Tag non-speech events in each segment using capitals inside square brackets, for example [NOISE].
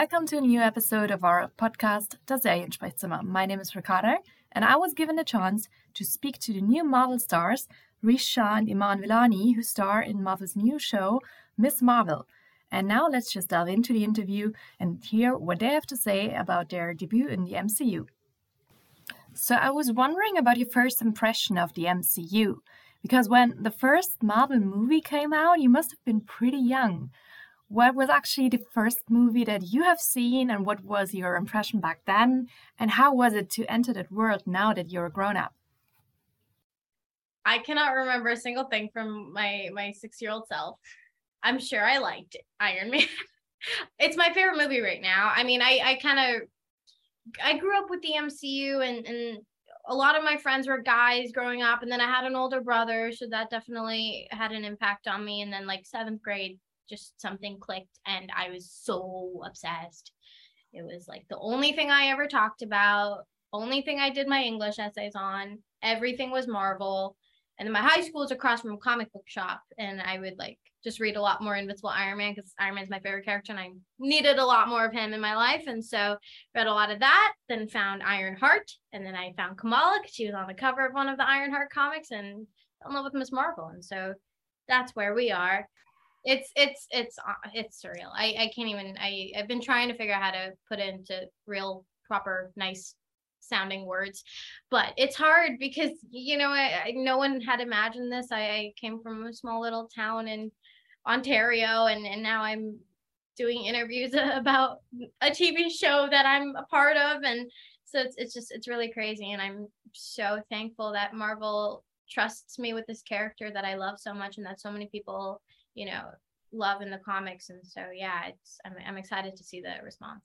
Welcome to a new episode of our podcast, Das Seriensprechzimmer. My name is Ricardo, and I was given the chance to speak to the new Marvel stars, Shah and Iman Vellani, who star in Marvel's new show, Miss Marvel. And now let's just delve into the interview and hear what they have to say about their debut in the MCU. So, I was wondering about your first impression of the MCU, because when the first Marvel movie came out, you must have been pretty young what was actually the first movie that you have seen and what was your impression back then? And how was it to enter that world now that you're a grown up i cannot remember a single thing from my my six year old self. I'm sure i liked iron [LAUGHS] man. It's my favorite movie right now. I mean i i kind of i grew up with the mcu and and a lot of my friends were guys growing up and then i had an older brother so that definitely had an impact on me. And then like seventh grade just something clicked and I was so obsessed. It was like the only thing I ever talked about, only thing I did my English essays on. Everything was Marvel. And then my high school is across from a comic book shop. And I would like just read a lot more Invincible Iron Man because Iron Man's my favorite character and I needed a lot more of him in my life. And so read a lot of that, then found Iron Heart. And then I found Kamala because she was on the cover of one of the Iron Heart comics and fell in love with Ms. Marvel. And so that's where we are it's it's it's uh, it's surreal. I I can't even. I I've been trying to figure out how to put into real proper nice sounding words but it's hard because you know I, I, no one had imagined this I, I came from a small little town in ontario and and now i'm doing interviews [LAUGHS] about a tv show that i'm a part of and so it's, it's just it's really crazy and i'm so thankful that marvel trusts me with this character that i love so much and that so many people you know love in the comics. And so yeah it's i'm, I'm excited to see the response.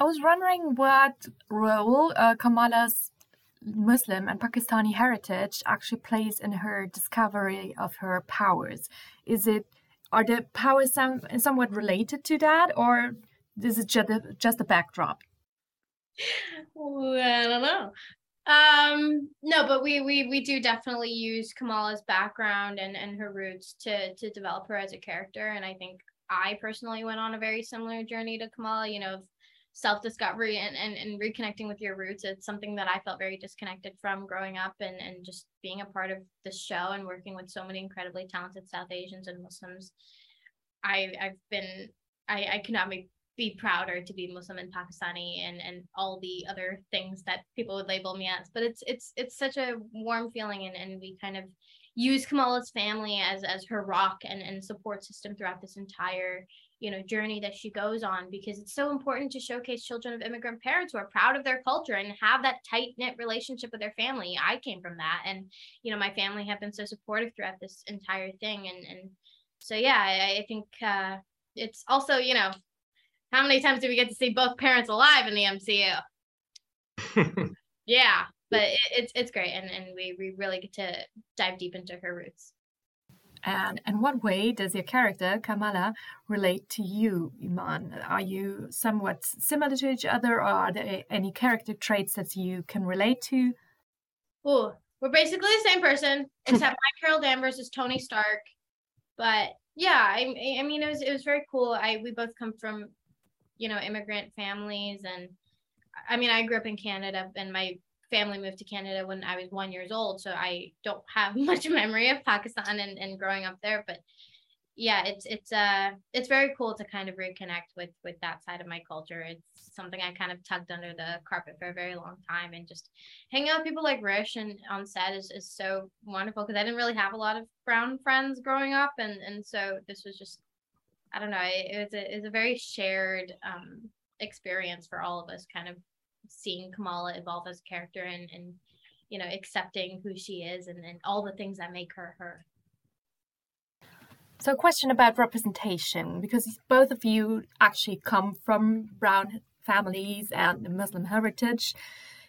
I was wondering what role uh, kamala's muslim and pakistani heritage actually plays in her discovery of her powers. Is it are the powers some, somewhat related to that or is it just a, just a backdrop? Well, i don't know um, no, but we we we do definitely use Kamala's background and and her roots to to develop her as a character. And I think I personally went on a very similar journey to Kamala. You know, self-discovery and, and and reconnecting with your roots it's something that i felt very disconnected from growing up and and just being a part of this show and working with so many incredibly talented south asians and muslims i i've been i i could not be prouder to be Muslim and Pakistani and and all the other things that people would label me as. But it's it's it's such a warm feeling and, and we kind of use Kamala's family as as her rock and, and support system throughout this entire you know journey that she goes on because it's so important to showcase children of immigrant parents who are proud of their culture and have that tight knit relationship with their family i came from that and you know my family have been so supportive throughout this entire thing and and so yeah i, I think uh it's also you know how many times do we get to see both parents alive in the MCU? [LAUGHS] yeah, but it, it's it's great, and and we we really get to dive deep into her roots. And in what way does your character Kamala relate to you, Iman? Are you somewhat similar to each other, or are there any character traits that you can relate to? Oh, we're basically the same person, [LAUGHS] except my Carol Danvers is Tony Stark. But yeah, I, I mean, it was it was very cool. I we both come from you know immigrant families. And i mean i grew up in canada and my family moved to canada when i was one years old. So i don't have [LAUGHS] much memory of pakistan and, and growing up there but yeah it's it's uh it's very cool to kind of reconnect with with that side of my culture. It's something i kind of tugged under the carpet for a very long time. And just hanging out with people like rish and on set is, is so wonderful because i didn't really have a lot of brown friends growing up. And and so this was just I don't know. It, it was a, it was a very shared um, experience for all of us, kind of seeing Kamala evolve as a character and, and you know, accepting who she is and, and all the things that make her her. So, a question about representation, because both of you actually come from brown families and Muslim heritage.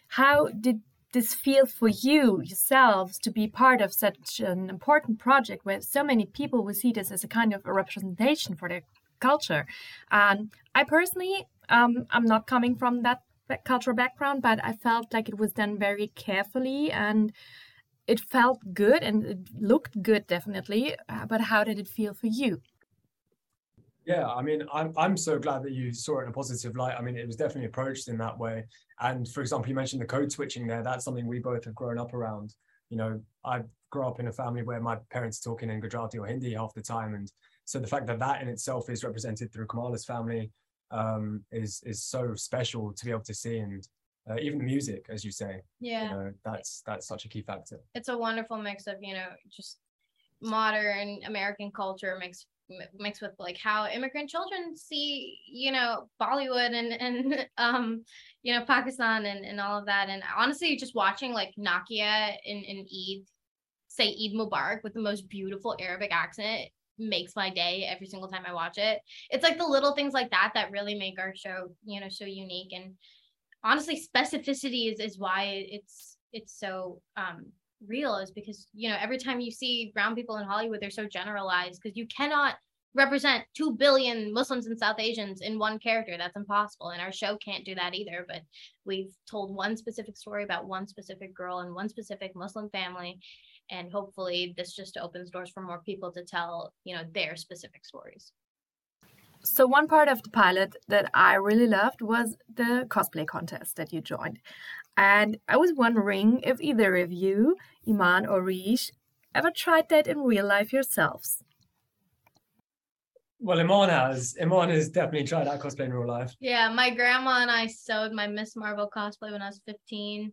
How did this feel for you yourselves to be part of such an important project where so many people will see this as a kind of a representation for their culture. And i personally um, i'm not coming from that cultural background but i felt like it was done very carefully and it felt good and it looked good definitely uh, but how did it feel for you Yeah, I mean, I'm I'm so glad that you saw it in a positive light. I mean, it was definitely approached in that way. And for example, you mentioned the code switching there. That's something we both have grown up around. You know, I grew up in a family where my parents are talking in Gujarati or Hindi half the time, and so the fact that that in itself is represented through Kamala's family um, is is so special to be able to see, and uh, even the music, as you say, Yeah. you know, that's that's such a key factor. it's a wonderful mix of you know just modern American culture mixed mi- mixed with like how immigrant children see you know Bollywood and and [LAUGHS] um you know Pakistan and and all of that and honestly just watching like Nakia and, and Eid say Eid Mubarak with the most beautiful Arabic accent makes my day every single time I watch it. It's like the little things like that that really make our show you know so unique and honestly specificity is is why it's it's so um real is because you know every time you see brown people in hollywood they're so generalized because you cannot represent 2 billion muslims and south asians in one character that's impossible and our show can't do that either but we've told one specific story about one specific girl and one specific muslim family and hopefully this just opens doors for more people to tell you know their specific stories So, one part of the pilot that I really loved was the cosplay contest that you joined. And I was wondering if either of you, Iman or Rish, ever tried that in real life yourselves. Well, Iman has Iman has definitely tried out cosplay in real life. Yeah, my grandma and I sewed my Miss Marvel cosplay when I was 15.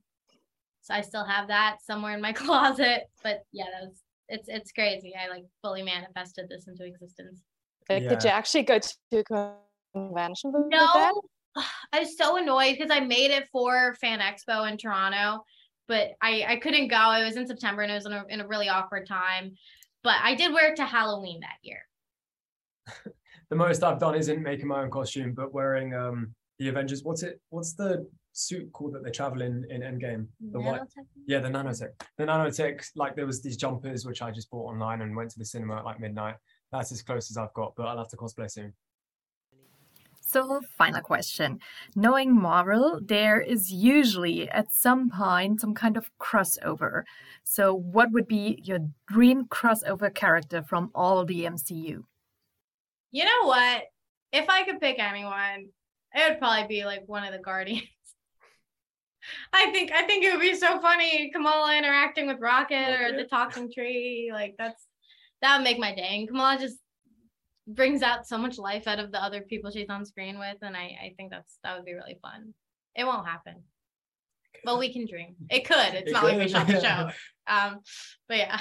So I still have that somewhere in my [LAUGHS] closet. But yeah, that was it's it's crazy. I like fully manifested this into existence. Like, Did you actually go to a convention No. [SIGHS] I was so annoyed because I made it for Fan Expo in Toronto, but I I couldn't go. It was in September and it was in a, in a really awkward time. But I did wear it to Halloween that year. [LAUGHS] The most I've done isn't making my own costume, but wearing um the Avengers. What's it? What's the suit called that they travel in in Endgame? The white. Nanotech? Yeah, the nanotech. The nanotech. Like there was these jumpers which I just bought online and went to the cinema at like midnight. That's as close as I've got, but I'll have to cosplay soon. So, final question. Knowing Marvel, there is usually at some point some kind of crossover. So, what would be your dream crossover character from all the MCU? You know what? If I could pick anyone, it would probably be like one of the Guardians. [LAUGHS] I think I think it would be so funny Kamala interacting with Rocket or the talking tree. Like that's that would make my day. And Kamala just brings out so much life out of the other people she's on screen with, and I I think that's that would be really fun. It won't happen, but we can dream. It could. It's It not like we shot the [LAUGHS] show. Um, but yeah.